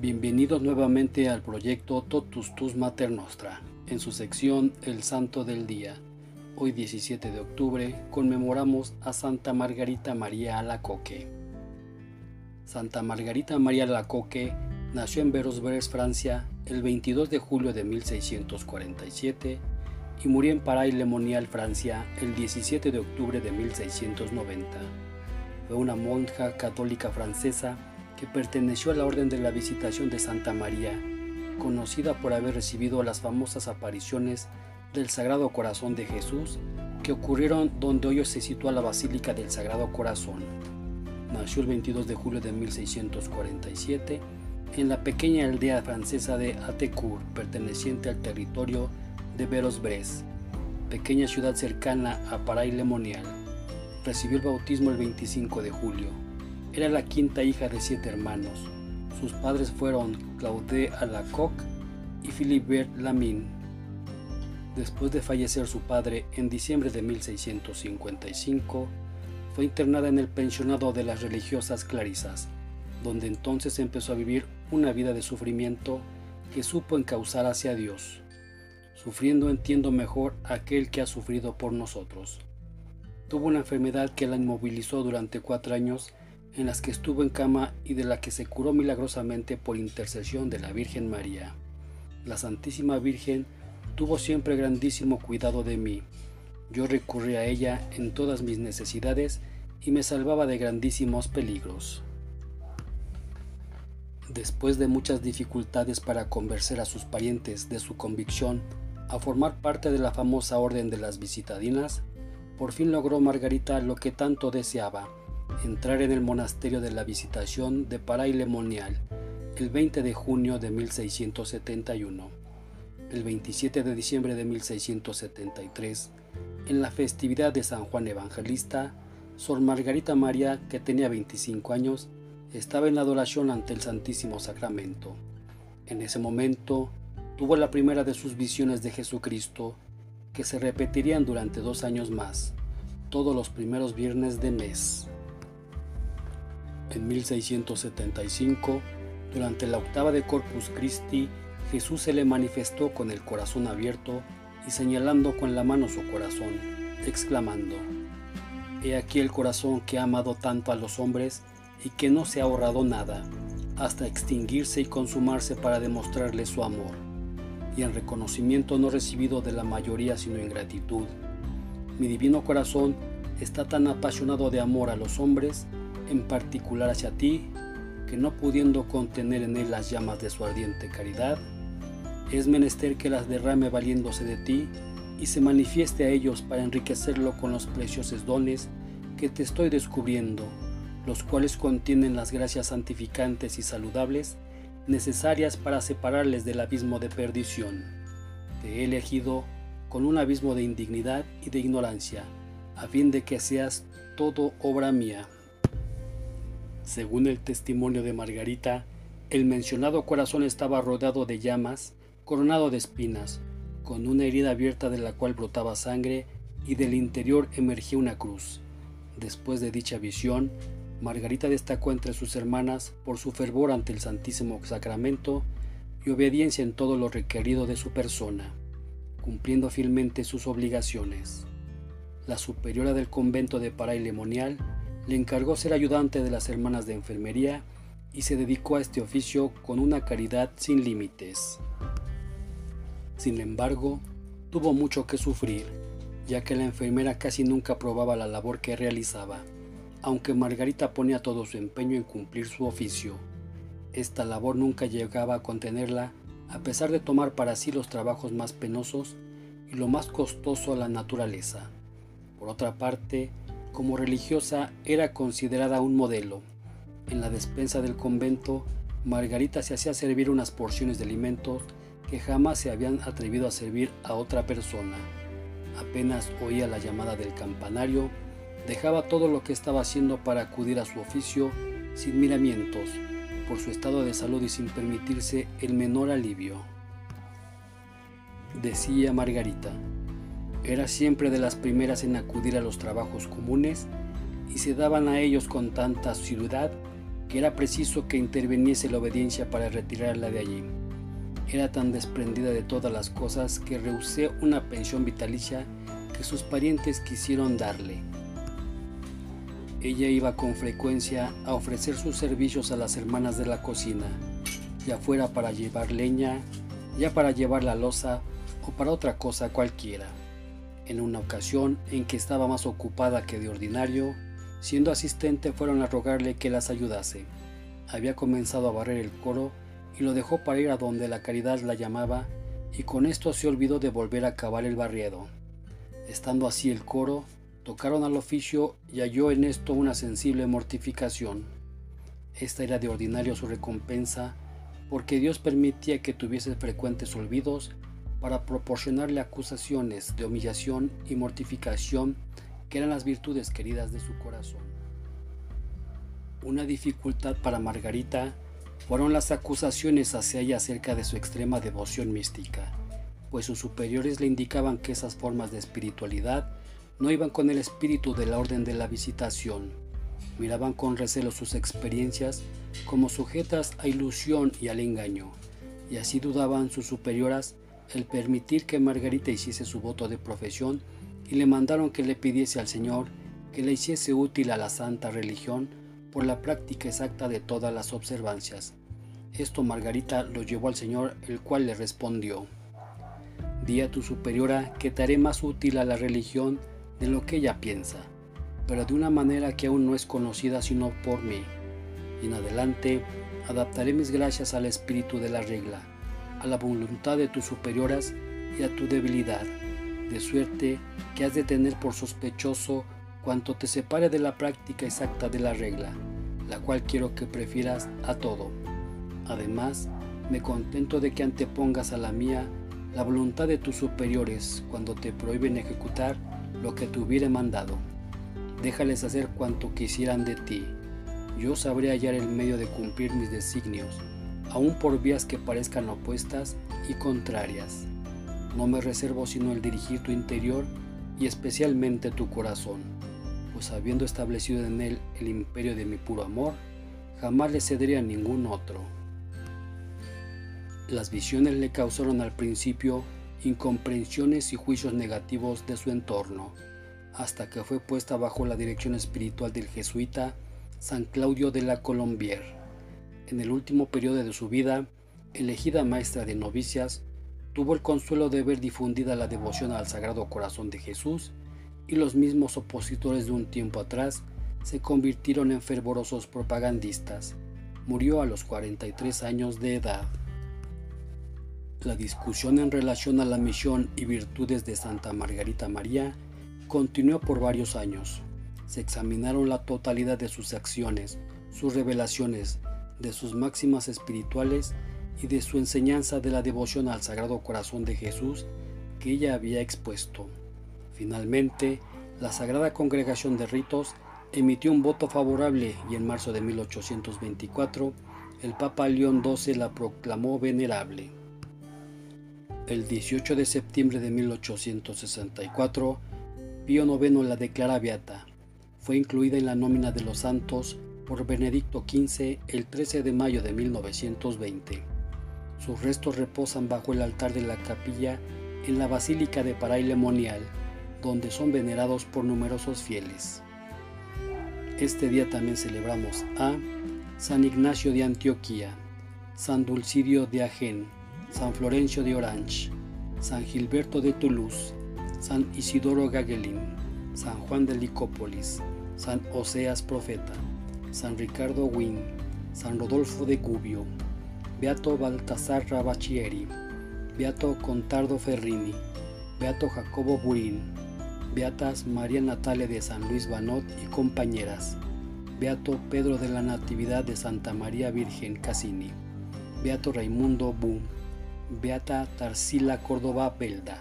Bienvenidos nuevamente al proyecto Totus Tus Mater Nostra, en su sección El Santo del Día. Hoy 17 de octubre conmemoramos a Santa Margarita María Alacoque. Santa Margarita María Alacoque nació en Verosbres, Francia, el 22 de julio de 1647 y murió en Paray-le-Monial, Francia, el 17 de octubre de 1690. Fue una monja católica francesa que perteneció a la Orden de la Visitación de Santa María, conocida por haber recibido las famosas apariciones del Sagrado Corazón de Jesús que ocurrieron donde hoy se sitúa la Basílica del Sagrado Corazón. Nació el 22 de julio de 1647 en la pequeña aldea francesa de Atecourt, perteneciente al territorio de Verosbres, pequeña ciudad cercana a Paray-le-Monial. Recibió el bautismo el 25 de julio. Era la quinta hija de siete hermanos. Sus padres fueron Claude Alacoque y Philibert Lamin. Después de fallecer su padre en diciembre de 1655, fue internada en el pensionado de las religiosas Clarisas, donde entonces empezó a vivir una vida de sufrimiento que supo encauzar hacia Dios. Sufriendo entiendo mejor aquel que ha sufrido por nosotros. Tuvo una enfermedad que la inmovilizó durante cuatro años en las que estuvo en cama y de la que se curó milagrosamente por intercesión de la Virgen María. La Santísima Virgen tuvo siempre grandísimo cuidado de mí. Yo recurrí a ella en todas mis necesidades y me salvaba de grandísimos peligros. Después de muchas dificultades para convencer a sus parientes de su convicción a formar parte de la famosa Orden de las Visitadinas, por fin logró Margarita lo que tanto deseaba, entrar en el monasterio de la Visitación de Paray-le-Monial el 20 de junio de 1671. El 27 de diciembre de 1673, en la festividad de San Juan Evangelista, Sor Margarita María, que tenía 25 años, estaba en adoración ante el Santísimo Sacramento. En ese momento, tuvo la primera de sus visiones de Jesucristo, que se repetirían durante dos años más, todos los primeros viernes de mes. En 1675, durante la octava de Corpus Christi, Jesús se le manifestó con el corazón abierto y señalando con la mano su corazón, exclamando, He aquí el corazón que ha amado tanto a los hombres y que no se ha ahorrado nada, hasta extinguirse y consumarse para demostrarle su amor, y en reconocimiento no recibido de la mayoría sino en gratitud. Mi divino corazón está tan apasionado de amor a los hombres en particular hacia ti, que no pudiendo contener en él las llamas de su ardiente caridad, es menester que las derrame valiéndose de ti y se manifieste a ellos para enriquecerlo con los preciosos dones que te estoy descubriendo, los cuales contienen las gracias santificantes y saludables necesarias para separarles del abismo de perdición. Te he elegido con un abismo de indignidad y de ignorancia, a fin de que seas todo obra mía. Según el testimonio de Margarita, el mencionado corazón estaba rodeado de llamas, coronado de espinas, con una herida abierta de la cual brotaba sangre y del interior emergía una cruz. Después de dicha visión, Margarita destacó entre sus hermanas por su fervor ante el Santísimo Sacramento y obediencia en todo lo requerido de su persona, cumpliendo fielmente sus obligaciones. La superiora del convento de Paray-le-Monial le encargó ser ayudante de las hermanas de enfermería y se dedicó a este oficio con una caridad sin límites. Sin embargo, tuvo mucho que sufrir, ya que la enfermera casi nunca probaba la labor que realizaba, aunque Margarita ponía todo su empeño en cumplir su oficio. Esta labor nunca llegaba a contenerla, a pesar de tomar para sí los trabajos más penosos y lo más costoso a la naturaleza. Por otra parte, como religiosa era considerada un modelo. En la despensa del convento, Margarita se hacía servir unas porciones de alimentos que jamás se habían atrevido a servir a otra persona. Apenas oía la llamada del campanario, dejaba todo lo que estaba haciendo para acudir a su oficio sin miramientos, por su estado de salud y sin permitirse el menor alivio. Decía Margarita, era siempre de las primeras en acudir a los trabajos comunes y se daban a ellos con tanta asiduidad que era preciso que interviniese la obediencia para retirarla de allí. Era tan desprendida de todas las cosas que rehusé una pensión vitalicia que sus parientes quisieron darle. Ella iba con frecuencia a ofrecer sus servicios a las hermanas de la cocina, ya fuera para llevar leña, ya para llevar la losa o para otra cosa cualquiera. En una ocasión en que estaba más ocupada que de ordinario, siendo asistente fueron a rogarle que las ayudase. Había comenzado a barrer el coro y lo dejó para ir a donde la caridad la llamaba y con esto se olvidó de volver a acabar el barriado. Estando así el coro, tocaron al oficio y halló en esto una sensible mortificación. Esta era de ordinario su recompensa porque Dios permitía que tuviese frecuentes olvidos para proporcionarle acusaciones de humillación y mortificación que eran las virtudes queridas de su corazón. Una dificultad para Margarita fueron las acusaciones hacia ella acerca de su extrema devoción mística, pues sus superiores le indicaban que esas formas de espiritualidad no iban con el espíritu de la orden de la visitación. Miraban con recelo sus experiencias como sujetas a ilusión y al engaño, y así dudaban sus superioras el permitir que Margarita hiciese su voto de profesión y le mandaron que le pidiese al Señor que le hiciese útil a la santa religión por la práctica exacta de todas las observancias. Esto Margarita lo llevó al Señor, el cual le respondió, Di a tu superiora que te haré más útil a la religión de lo que ella piensa, pero de una manera que aún no es conocida sino por mí. Y en adelante adaptaré mis gracias al espíritu de la regla a la voluntad de tus superioras y a tu debilidad, de suerte que has de tener por sospechoso cuanto te separe de la práctica exacta de la regla, la cual quiero que prefieras a todo. Además, me contento de que antepongas a la mía la voluntad de tus superiores cuando te prohíben ejecutar lo que te hubiere mandado. Déjales hacer cuanto quisieran de ti. Yo sabré hallar el medio de cumplir mis designios aun por vías que parezcan opuestas y contrarias. No me reservo sino el dirigir tu interior y especialmente tu corazón, pues habiendo establecido en él el imperio de mi puro amor, jamás le cederé a ningún otro. Las visiones le causaron al principio incomprensiones y juicios negativos de su entorno, hasta que fue puesta bajo la dirección espiritual del jesuita San Claudio de la Colombier en el último periodo de su vida, elegida maestra de novicias, tuvo el consuelo de ver difundida la devoción al Sagrado Corazón de Jesús y los mismos opositores de un tiempo atrás se convirtieron en fervorosos propagandistas. Murió a los 43 años de edad. La discusión en relación a la misión y virtudes de Santa Margarita María continuó por varios años. Se examinaron la totalidad de sus acciones, sus revelaciones, de sus máximas espirituales y de su enseñanza de la devoción al Sagrado Corazón de Jesús que ella había expuesto. Finalmente, la Sagrada Congregación de Ritos emitió un voto favorable y en marzo de 1824 el Papa León XII la proclamó venerable. El 18 de septiembre de 1864, Pío IX la declara beata. Fue incluida en la nómina de los santos por Benedicto XV el 13 de mayo de 1920. Sus restos reposan bajo el altar de la capilla en la Basílica de Parailemonial, donde son venerados por numerosos fieles. Este día también celebramos a San Ignacio de Antioquía, San Dulcidio de Agen, San Florencio de Orange, San Gilberto de Toulouse, San Isidoro Gagelin, San Juan de Licópolis, San Oseas Profeta, San Ricardo Wynn, San Rodolfo de Gubbio, Beato Baltasar Rabacchieri, Beato Contardo Ferrini, Beato Jacobo Burín, Beatas María Natalia de San Luis Banot y compañeras, Beato Pedro de la Natividad de Santa María Virgen Cassini, Beato Raimundo Bu, Beata Tarsila Córdoba Belda,